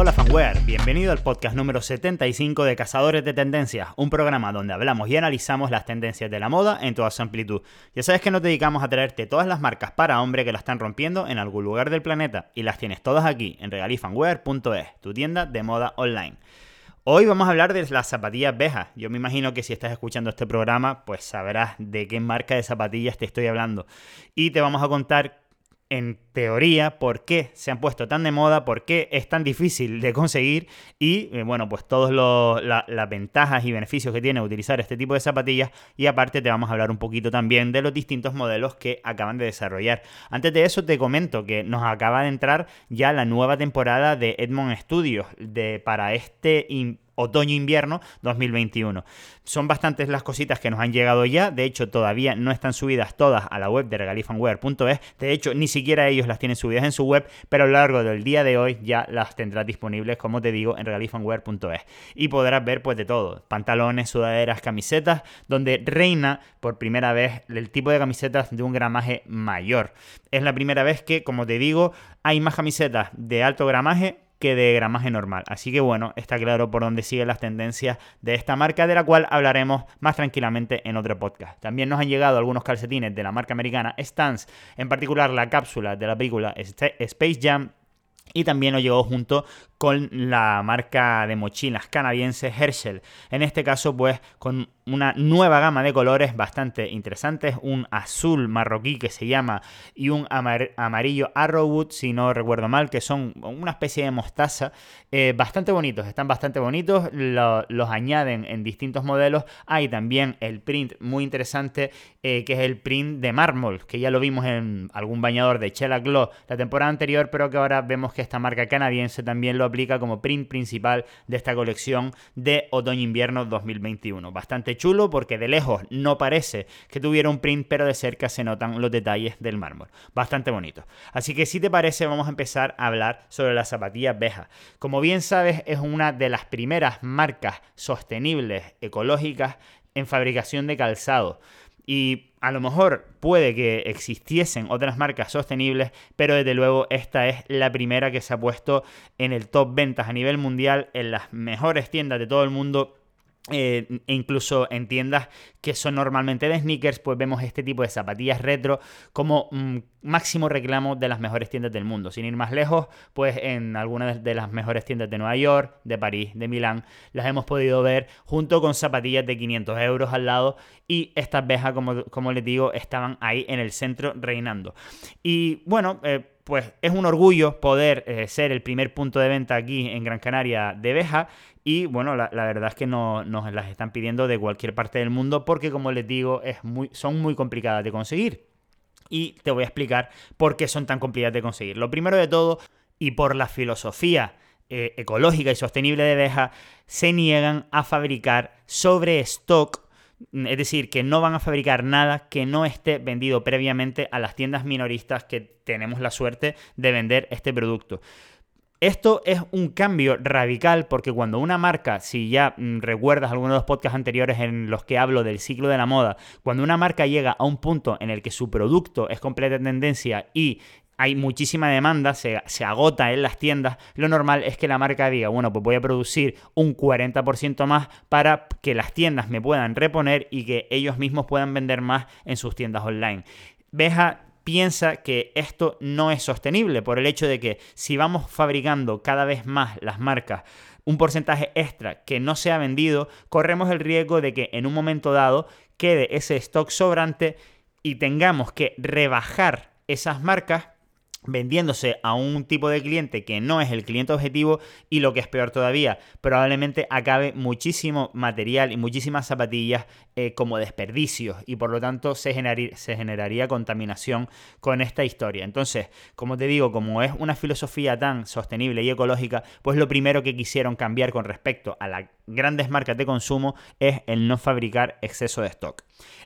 Hola fanware, bienvenido al podcast número 75 de Cazadores de Tendencias, un programa donde hablamos y analizamos las tendencias de la moda en toda su amplitud. Ya sabes que nos dedicamos a traerte todas las marcas para hombre que la están rompiendo en algún lugar del planeta y las tienes todas aquí en regalifanwear.es, tu tienda de moda online. Hoy vamos a hablar de las zapatillas Beja. Yo me imagino que si estás escuchando este programa, pues sabrás de qué marca de zapatillas te estoy hablando. Y te vamos a contar en teoría, por qué se han puesto tan de moda, por qué es tan difícil de conseguir y, eh, bueno, pues todas las ventajas y beneficios que tiene utilizar este tipo de zapatillas y aparte te vamos a hablar un poquito también de los distintos modelos que acaban de desarrollar. Antes de eso te comento que nos acaba de entrar ya la nueva temporada de Edmond Studios de, para este otoño-invierno 2021. Son bastantes las cositas que nos han llegado ya, de hecho todavía no están subidas todas a la web de regalifanwear.es, de hecho ni siquiera ellos las tienen subidas en su web, pero a lo largo del día de hoy ya las tendrás disponibles, como te digo, en regalifanwear.es. Y podrás ver pues de todo, pantalones, sudaderas, camisetas, donde reina por primera vez el tipo de camisetas de un gramaje mayor. Es la primera vez que, como te digo, hay más camisetas de alto gramaje que de gramaje normal. Así que bueno, está claro por dónde siguen las tendencias de esta marca, de la cual hablaremos más tranquilamente en otro podcast. También nos han llegado algunos calcetines de la marca americana Stance, en particular la cápsula de la película Space Jam y también nos llegó junto con la marca de mochilas canadiense Herschel. En este caso, pues con una nueva gama de colores bastante interesantes, un azul marroquí que se llama y un amarillo Arrowwood, si no recuerdo mal, que son una especie de mostaza, eh, bastante bonitos, están bastante bonitos, los añaden en distintos modelos. Hay también el print muy interesante, eh, que es el print de mármol, que ya lo vimos en algún bañador de Chela Glow la temporada anterior, pero que ahora vemos que esta marca canadiense también lo aplica como print principal de esta colección de otoño-invierno 2021. Bastante chulo porque de lejos no parece que tuviera un print, pero de cerca se notan los detalles del mármol. Bastante bonito. Así que si te parece, vamos a empezar a hablar sobre las zapatillas Beja. Como bien sabes, es una de las primeras marcas sostenibles, ecológicas en fabricación de calzado. Y a lo mejor puede que existiesen otras marcas sostenibles, pero desde luego esta es la primera que se ha puesto en el top ventas a nivel mundial en las mejores tiendas de todo el mundo eh, e incluso en tiendas que son normalmente de sneakers, pues vemos este tipo de zapatillas retro como mm, máximo reclamo de las mejores tiendas del mundo. Sin ir más lejos, pues en algunas de las mejores tiendas de Nueva York, de París, de Milán, las hemos podido ver junto con zapatillas de 500 euros al lado y estas vejas, como, como les digo, estaban ahí en el centro reinando. Y bueno, eh, pues es un orgullo poder eh, ser el primer punto de venta aquí en Gran Canaria de Beja y bueno, la, verdad es que no, nos las están pidiendo de cualquier parte del mundo porque como les digo, es muy, son muy complicadas de conseguir. Y te voy a explicar por qué son tan complicadas de conseguir. Lo primero de todo, y por la filosofía eh, ecológica y sostenible de Beja, se niegan a fabricar sobre stock es decir, que no van a fabricar nada que no esté vendido previamente a las tiendas minoristas que tenemos la suerte de vender este producto. Esto es un cambio radical porque cuando una marca, si ya mm, recuerdas algunos de los podcasts anteriores en los que hablo del ciclo de la moda, cuando una marca llega a un punto en el que su producto es completa tendencia y hay muchísima demanda, se, agota en las tiendas, lo normal es que la marca diga, bueno, pues voy a producir un 40% más para que las tiendas me puedan reponer y que ellos mismos puedan vender más en sus tiendas online. Beja piensa que esto no es sostenible por el hecho de que si vamos fabricando cada vez más las marcas un porcentaje extra que no se ha vendido, corremos el riesgo de que en un momento dado quede ese stock sobrante y tengamos que rebajar esas marcas vendiéndose a un tipo de cliente que no es el cliente objetivo y lo que es peor todavía, probablemente acabe muchísimo material y muchísimas zapatillas eh, como desperdicios y por lo tanto se, se generaría contaminación con esta historia. Entonces, como te digo, como es una filosofía tan sostenible y ecológica, pues lo primero que quisieron cambiar con respecto a las grandes marcas de consumo es el no fabricar exceso de stock.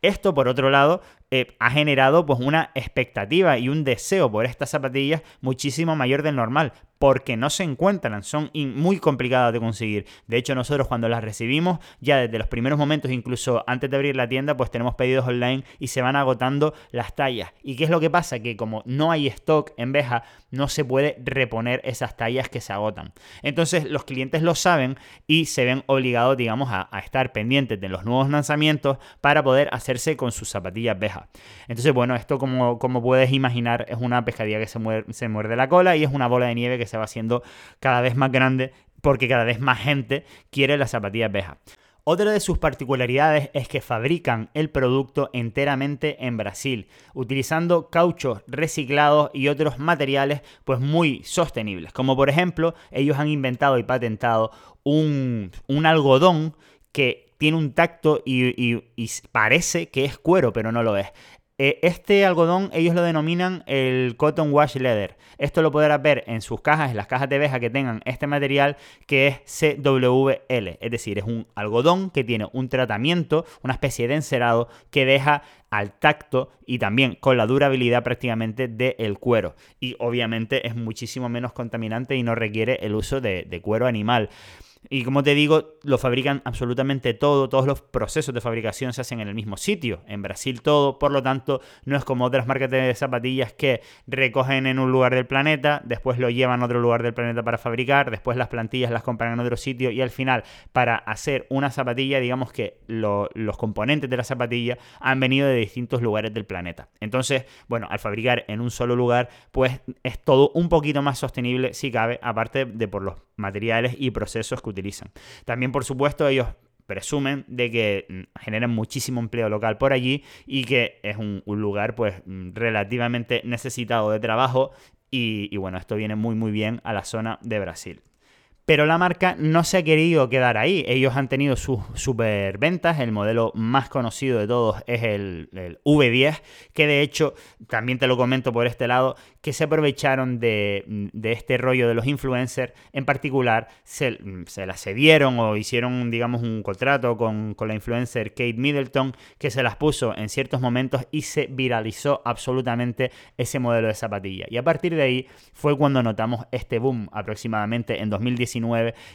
Esto, por otro lado, eh, ha generado pues una expectativa y un deseo por estas zapatillas muchísimo mayor del normal. Porque no se encuentran, son muy complicadas de conseguir. De hecho, nosotros cuando las recibimos, ya desde los primeros momentos, incluso antes de abrir la tienda, pues tenemos pedidos online y se van agotando las tallas. ¿Y qué es lo que pasa? Que como no hay stock en Beja, no se puede reponer esas tallas que se agotan. Entonces los clientes lo saben y se ven obligados, digamos, a, estar pendientes de los nuevos lanzamientos para poder hacerse con sus zapatillas Beja. Entonces, bueno, esto como, puedes imaginar es una pescadilla que se, se muerde la cola y es una bola de nieve que se va haciendo cada vez más grande porque cada vez más gente quiere las zapatillas Beja. Otra de sus particularidades es que fabrican el producto enteramente en Brasil, utilizando cauchos reciclados y otros materiales pues muy sostenibles, como por ejemplo ellos han inventado y patentado un, algodón que tiene un tacto y, parece que es cuero, pero no lo es. Eh, este algodón ellos lo denominan el Cotton Wash Leather. Esto lo podrás ver en sus cajas, en las cajas de beja que tengan este material que es CWL. Es decir, es un algodón que tiene un tratamiento, una especie de encerado que deja al tacto y también con la durabilidad prácticamente del cuero. Y obviamente es muchísimo menos contaminante y no requiere el uso de cuero animal. Y como te digo, lo fabrican absolutamente todo, todos los procesos de fabricación se hacen en el mismo sitio, en Brasil todo, por lo tanto no es como otras marcas de zapatillas que recogen en un lugar del planeta, después lo llevan a otro lugar del planeta para fabricar, después las plantillas las compran en otro sitio y al final para hacer una zapatilla, digamos que los componentes de la zapatilla han venido de distintos lugares del planeta. Entonces, bueno, al fabricar en un solo lugar, pues es todo un poquito más sostenible si cabe, aparte de por los materiales y procesos que utilizan. También, por supuesto, ellos presumen de que mm, generan muchísimo empleo local por allí y que es un, lugar pues mm, relativamente necesitado de trabajo y, y, bueno, esto viene muy muy bien a la zona de Brasil. Pero la marca no se ha querido quedar ahí. Ellos han tenido sus super ventas. El modelo más conocido de todos es el, V10, que de hecho, también te lo comento por este lado, que se aprovecharon de, este rollo de los influencers. En particular, se, la cedieron o hicieron, digamos, un contrato con, con la influencer Kate Middleton, que se las puso en ciertos momentos y se viralizó absolutamente ese modelo de zapatilla. Y a partir de ahí fue cuando notamos este boom aproximadamente en 2019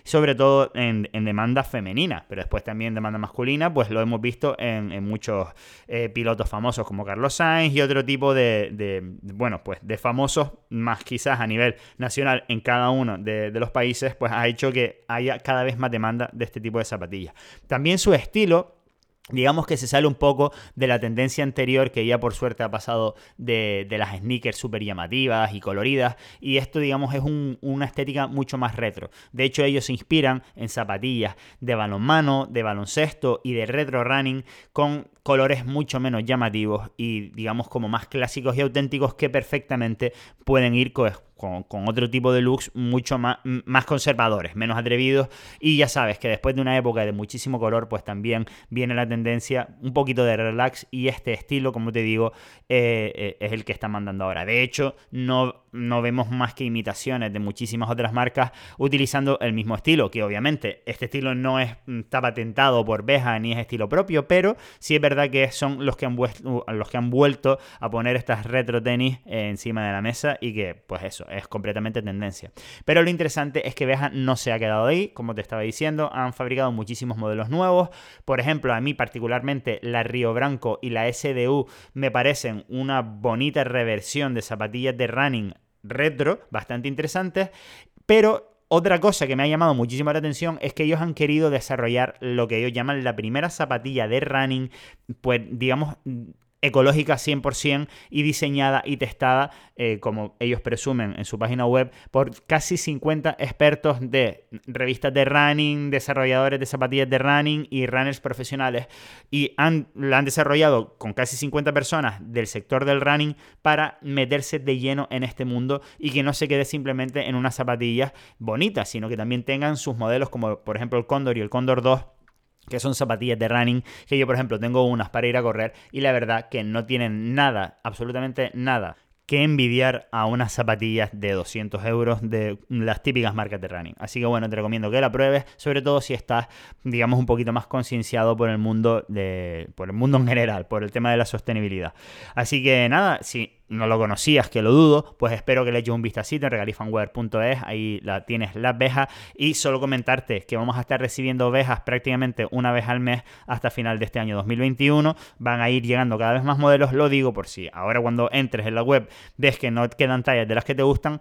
sobre todo en, demanda femenina, pero después también demanda masculina, pues lo hemos visto en, muchos eh, pilotos famosos como Carlos Sainz y otro tipo de, bueno, pues de famosos más quizás a nivel nacional en cada uno de, de los países, pues ha hecho que haya cada vez más demanda de este tipo de zapatillas. También su estilo Digamos que se sale un poco de la tendencia anterior que ya por suerte ha pasado de, las sneakers súper llamativas y coloridas y esto digamos es una estética mucho más retro. De hecho ellos se inspiran en zapatillas de balonmano, de baloncesto y de retro running con colores mucho menos llamativos y digamos como más clásicos y auténticos que perfectamente pueden ir con, con, otro tipo de looks mucho más, más conservadores, menos atrevidos. Y ya sabes que después de una época de muchísimo color, pues también viene la tendencia un poquito de relax y este estilo, como te digo, eh, eh, es el que está mandando ahora. De hecho, no, no vemos más que imitaciones de muchísimas otras marcas utilizando el mismo estilo, que obviamente este estilo no es, está patentado por Beja ni es estilo propio, pero sí es verdad que son los que han, los que han vuelto a poner estas retro tenis encima de la mesa y que, pues eso, es completamente tendencia. Pero lo interesante es que Beja no se ha quedado ahí, como te estaba diciendo, han fabricado muchísimos modelos nuevos. Por ejemplo, a mí particularmente la Río Branco y la SDU me parecen una bonita reversión de zapatillas de running retro, bastante interesantes, pero otra cosa que me ha llamado muchísimo la atención es que ellos han querido desarrollar lo que ellos llaman la primera zapatilla de running, pues digamos ecológica 100% y diseñada y testada, eh, como ellos presumen en su página web, por casi 50 expertos de revistas de running, desarrolladores de zapatillas de running y runners profesionales. Y han, la han desarrollado con casi 50 personas del sector del running para meterse de lleno en este mundo y que no se quede simplemente en unas zapatillas bonitas, sino que también tengan sus modelos como por ejemplo el Condor y el Condor 2 que son zapatillas de running, que yo por ejemplo tengo unas para ir a correr y la verdad que no tienen nada, absolutamente nada que envidiar a unas zapatillas de 200 euros de las típicas marcas de running. Así que bueno, te recomiendo que la pruebes, sobre todo si estás, digamos, un poquito más concienciado por el mundo de, por el mundo en general, por el tema de la sostenibilidad. Así que nada, si no lo conocías, que lo dudo, pues espero que le eches un vistacito en regalifanware.es, ahí la tienes las vejas y solo comentarte que vamos a estar recibiendo vejas prácticamente una vez al mes hasta final de este año 2021, van a ir llegando cada vez más modelos, lo digo por si ahora cuando entres en la web ves que no quedan tallas de las que te gustan,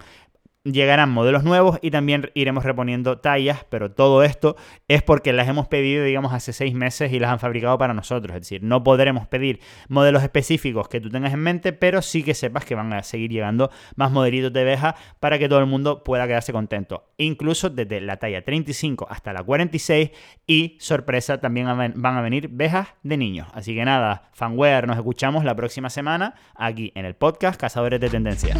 llegarán modelos nuevos y también iremos reponiendo tallas, pero todo esto es porque las hemos pedido, digamos, hace seis meses y las han fabricado para nosotros. Es decir, no podremos pedir modelos específicos que tú tengas en mente, pero sí que sepas que van a seguir llegando más modelitos de veja para que todo el mundo pueda quedarse contento. Incluso desde la talla 35 hasta la 46 y, sorpresa, también van a venir vejas de niños. Así que nada, fanware, nos escuchamos la próxima semana aquí en el podcast Cazadores de Tendencia.